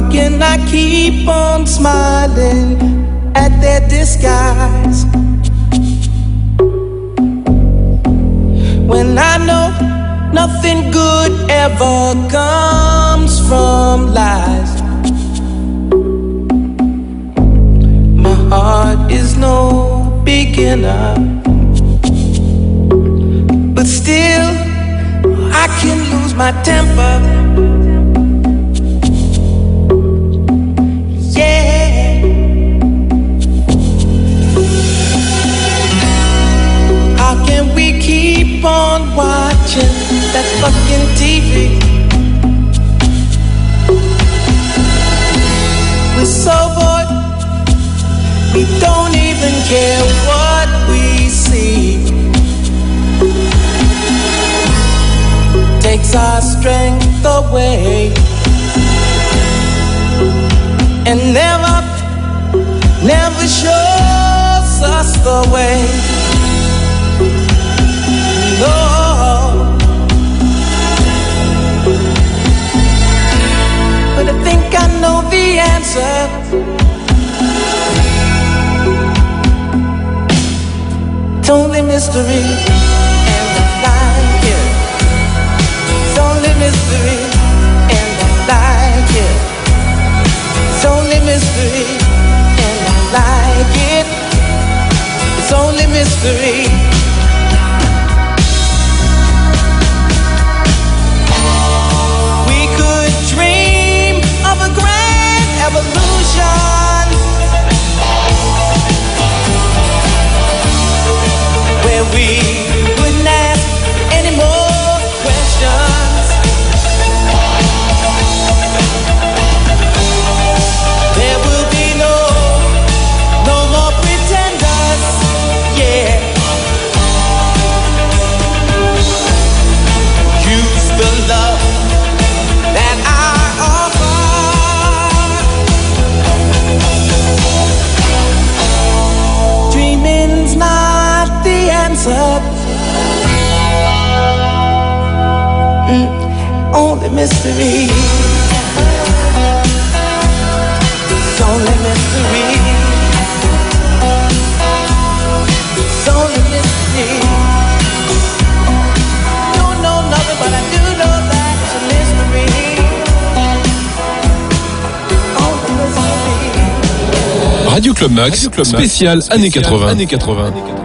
How can I keep on smiling at their disguise? When I know nothing good ever comes from lies. My heart is no beginner, but still I can lose my temper. Keep on watching that fucking TV. We're so bored, we don't even care what we see. Takes our strength away, and never, never shows us the way. But I think I know the answer. It's only mystery, and I like it. It's only mystery, and I like it. It's only mystery, and I like it. It's only mystery. Revolution Radio Club Max, Radio Club Max spécial, spécial années 80. Années 80.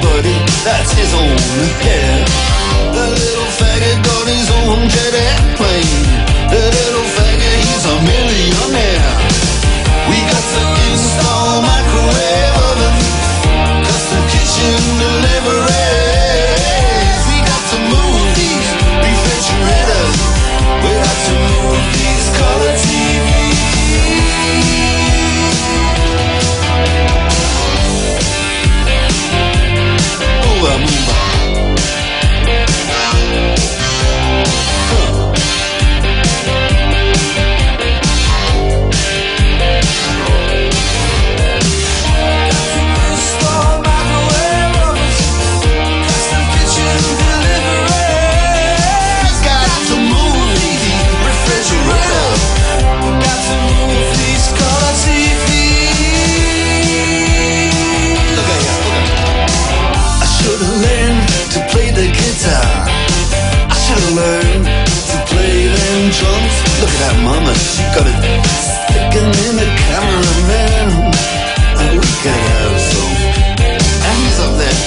Buddy, that's his own hair. The little faggot got his own jet airplane. The little faggot, he's a millionaire. We got to that mama, she got it sticking in the cameraman. And we can have some. And he's up there.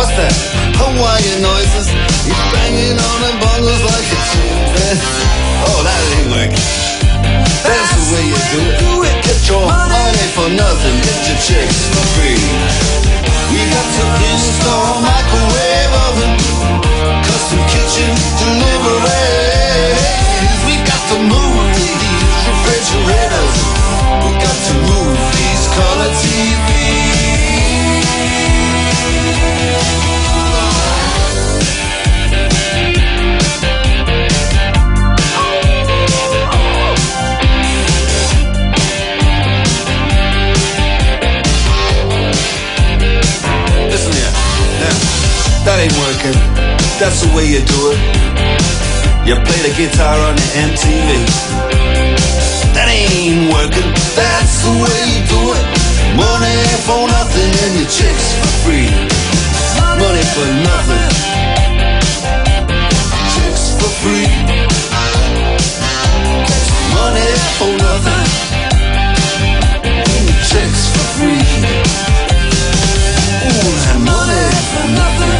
What's that? Hawaiian noises. He's banging on the bongos like a chimpanzee. Oh, that ain't working. That's the way you do it. Do it. Get your money for nothing. Get your chicks for free. We got to install microwave oven, custom kitchen deliveries. That's the way you do it. You play the guitar on the MTV. That ain't working. That's the way you do it. Money for nothing and your chicks for free. Money for nothing. Chicks for free. Money for nothing. Chicks for free. Ooh, money for nothing.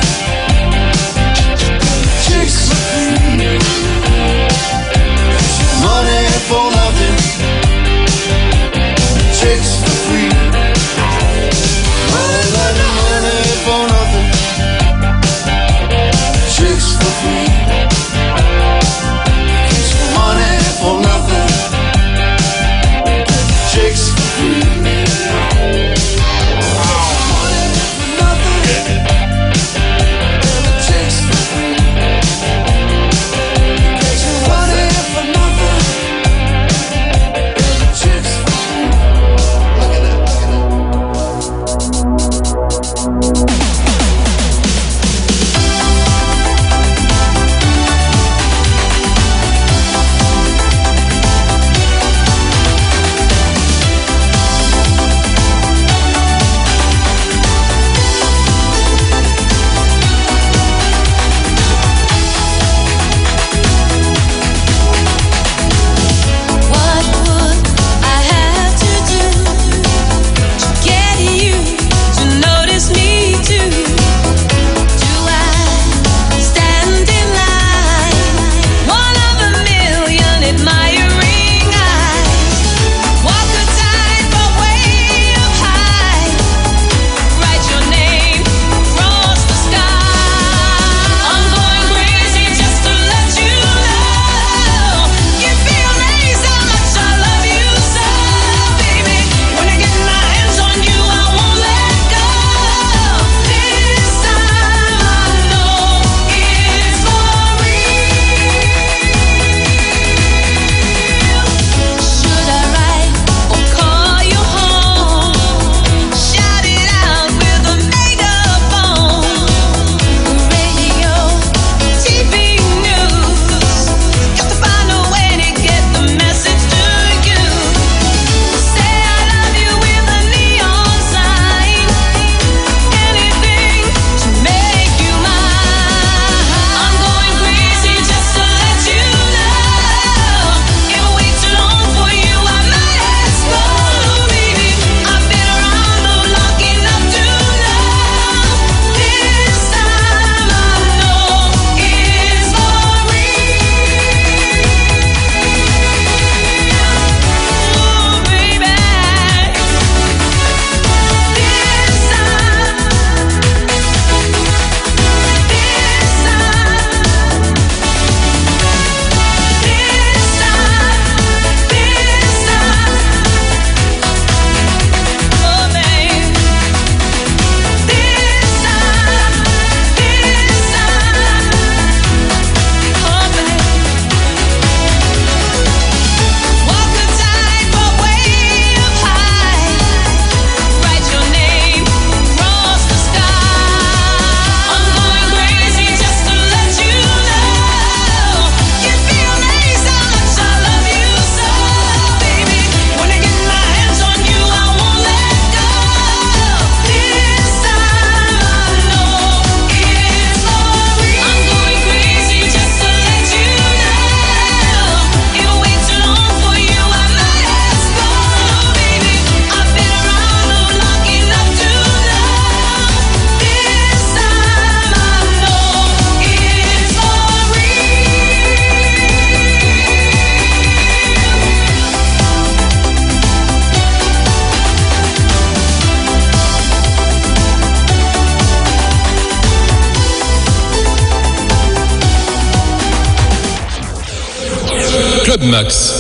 Club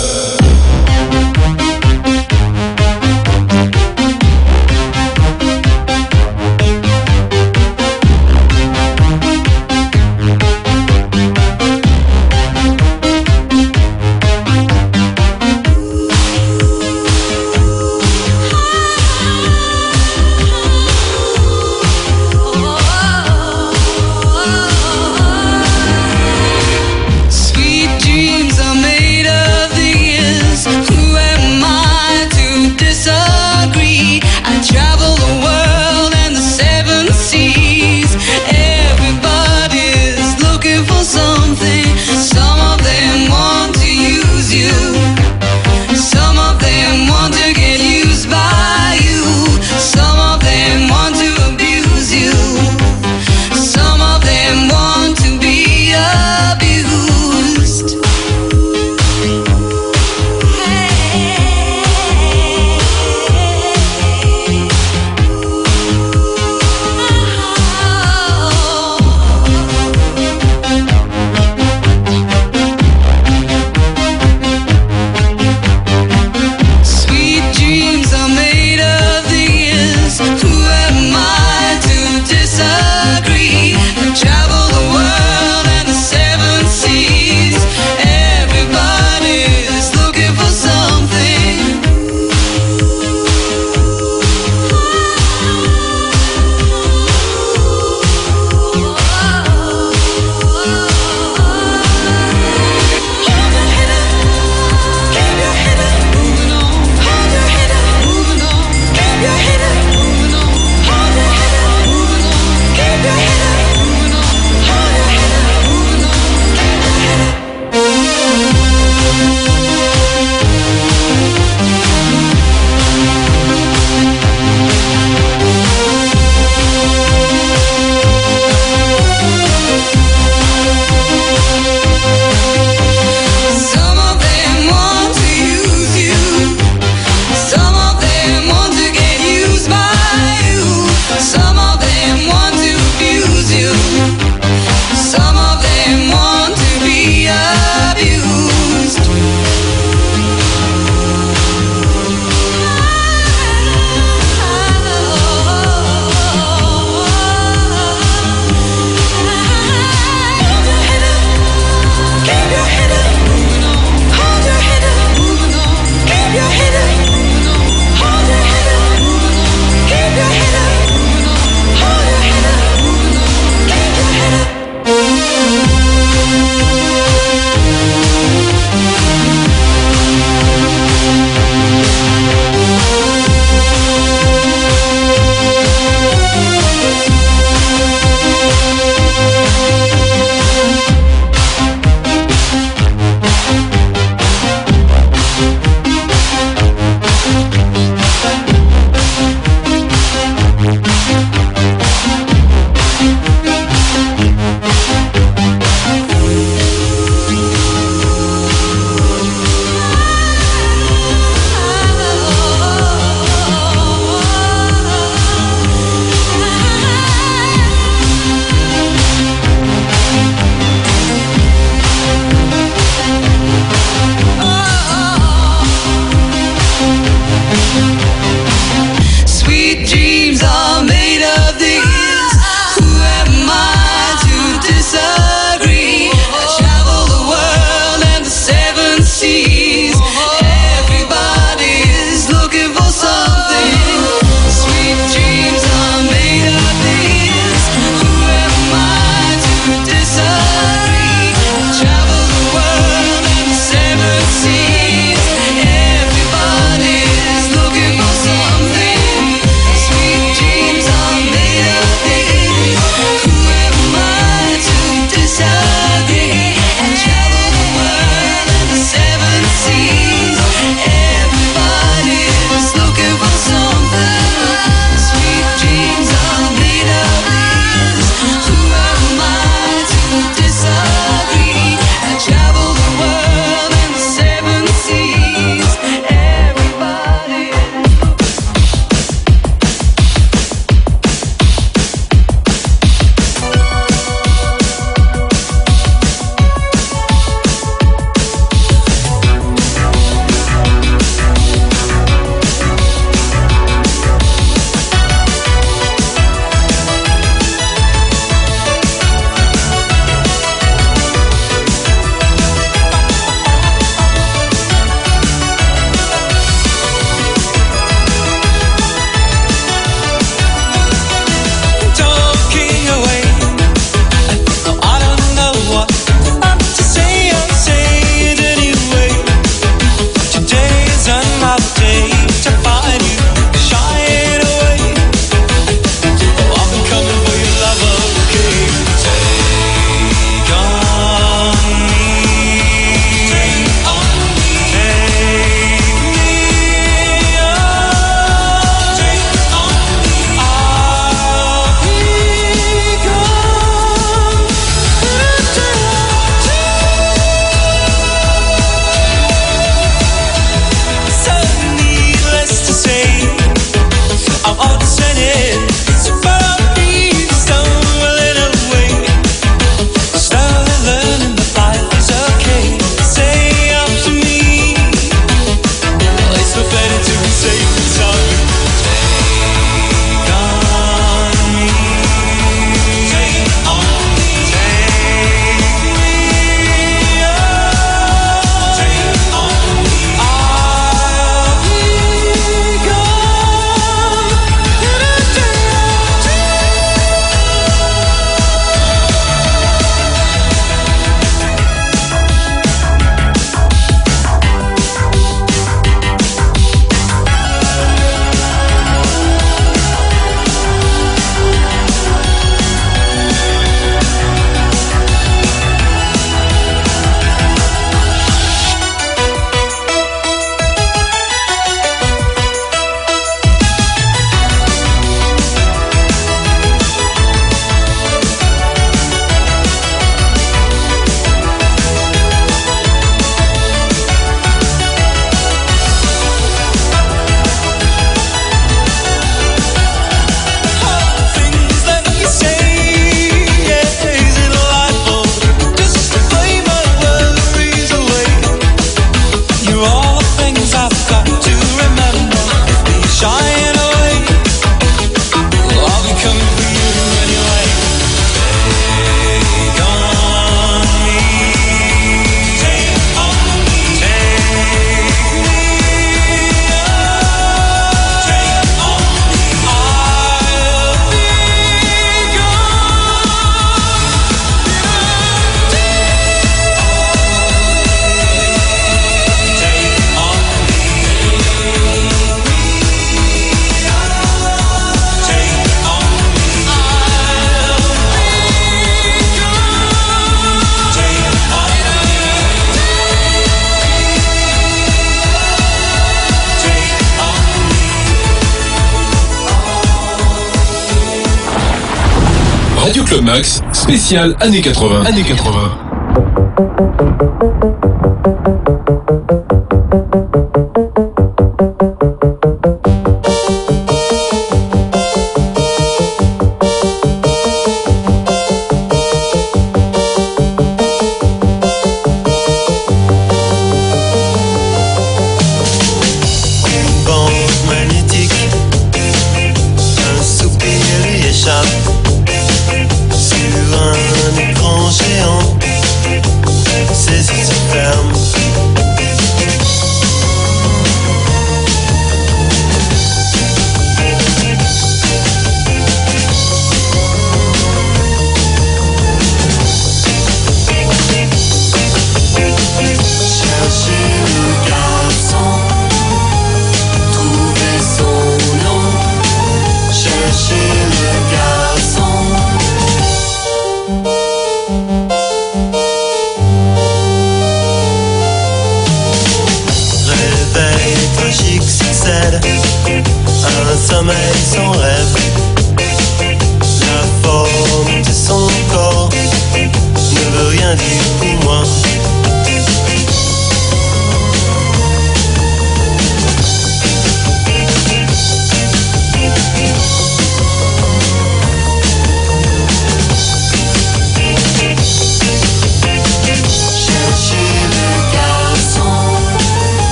spécial années 80. Années 80.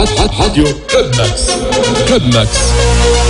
Radio Club Max. Club Max.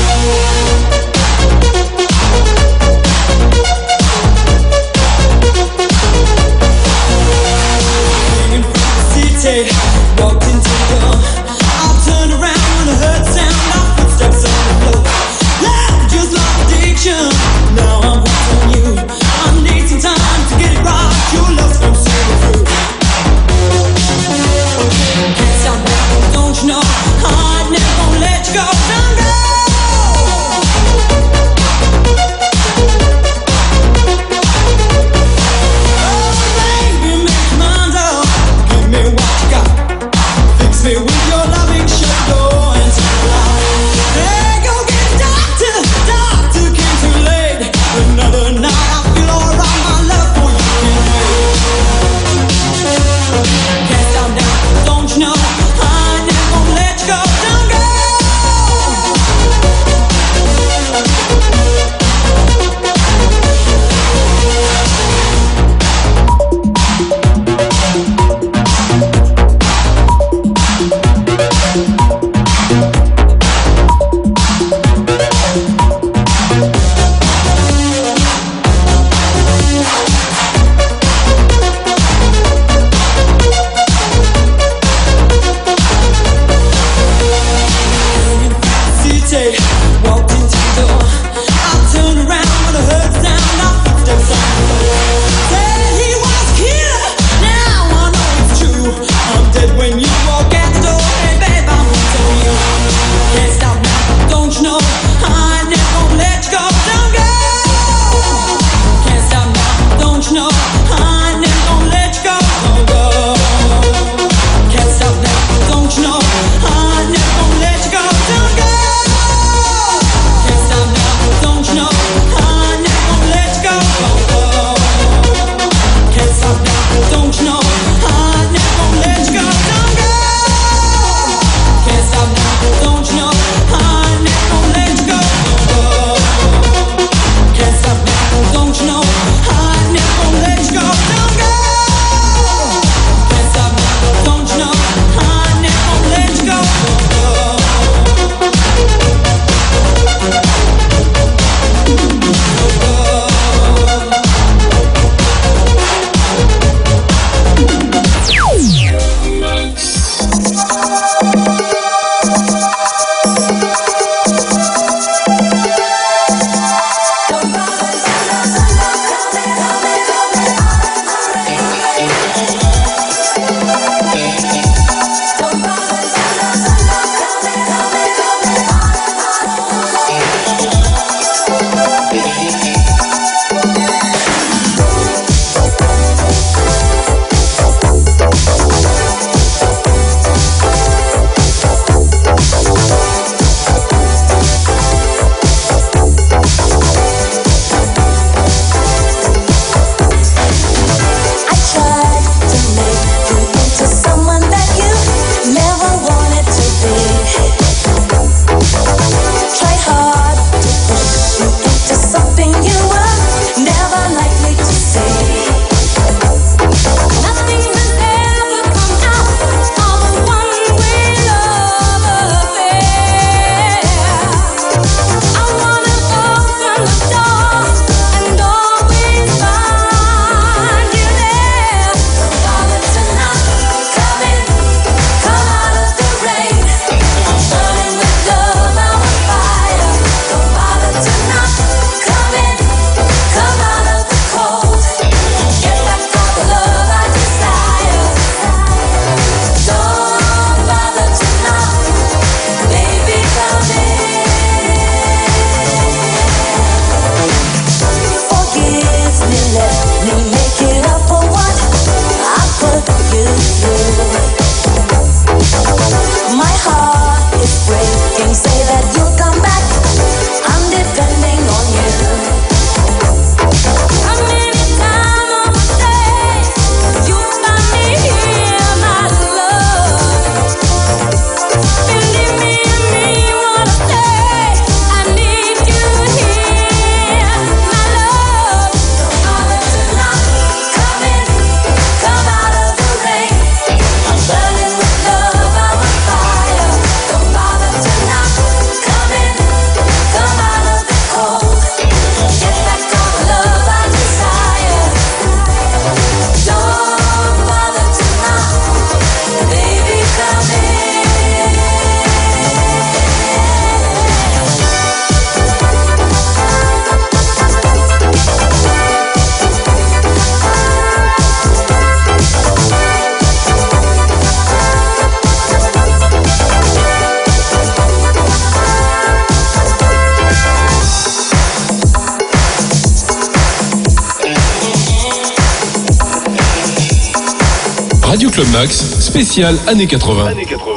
Radio Club Max, spécial années 80. Années 80.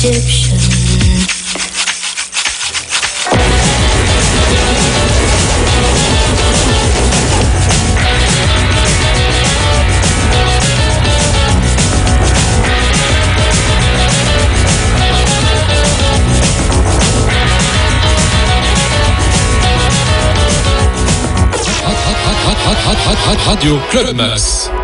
Egyptian. Radio Club Max.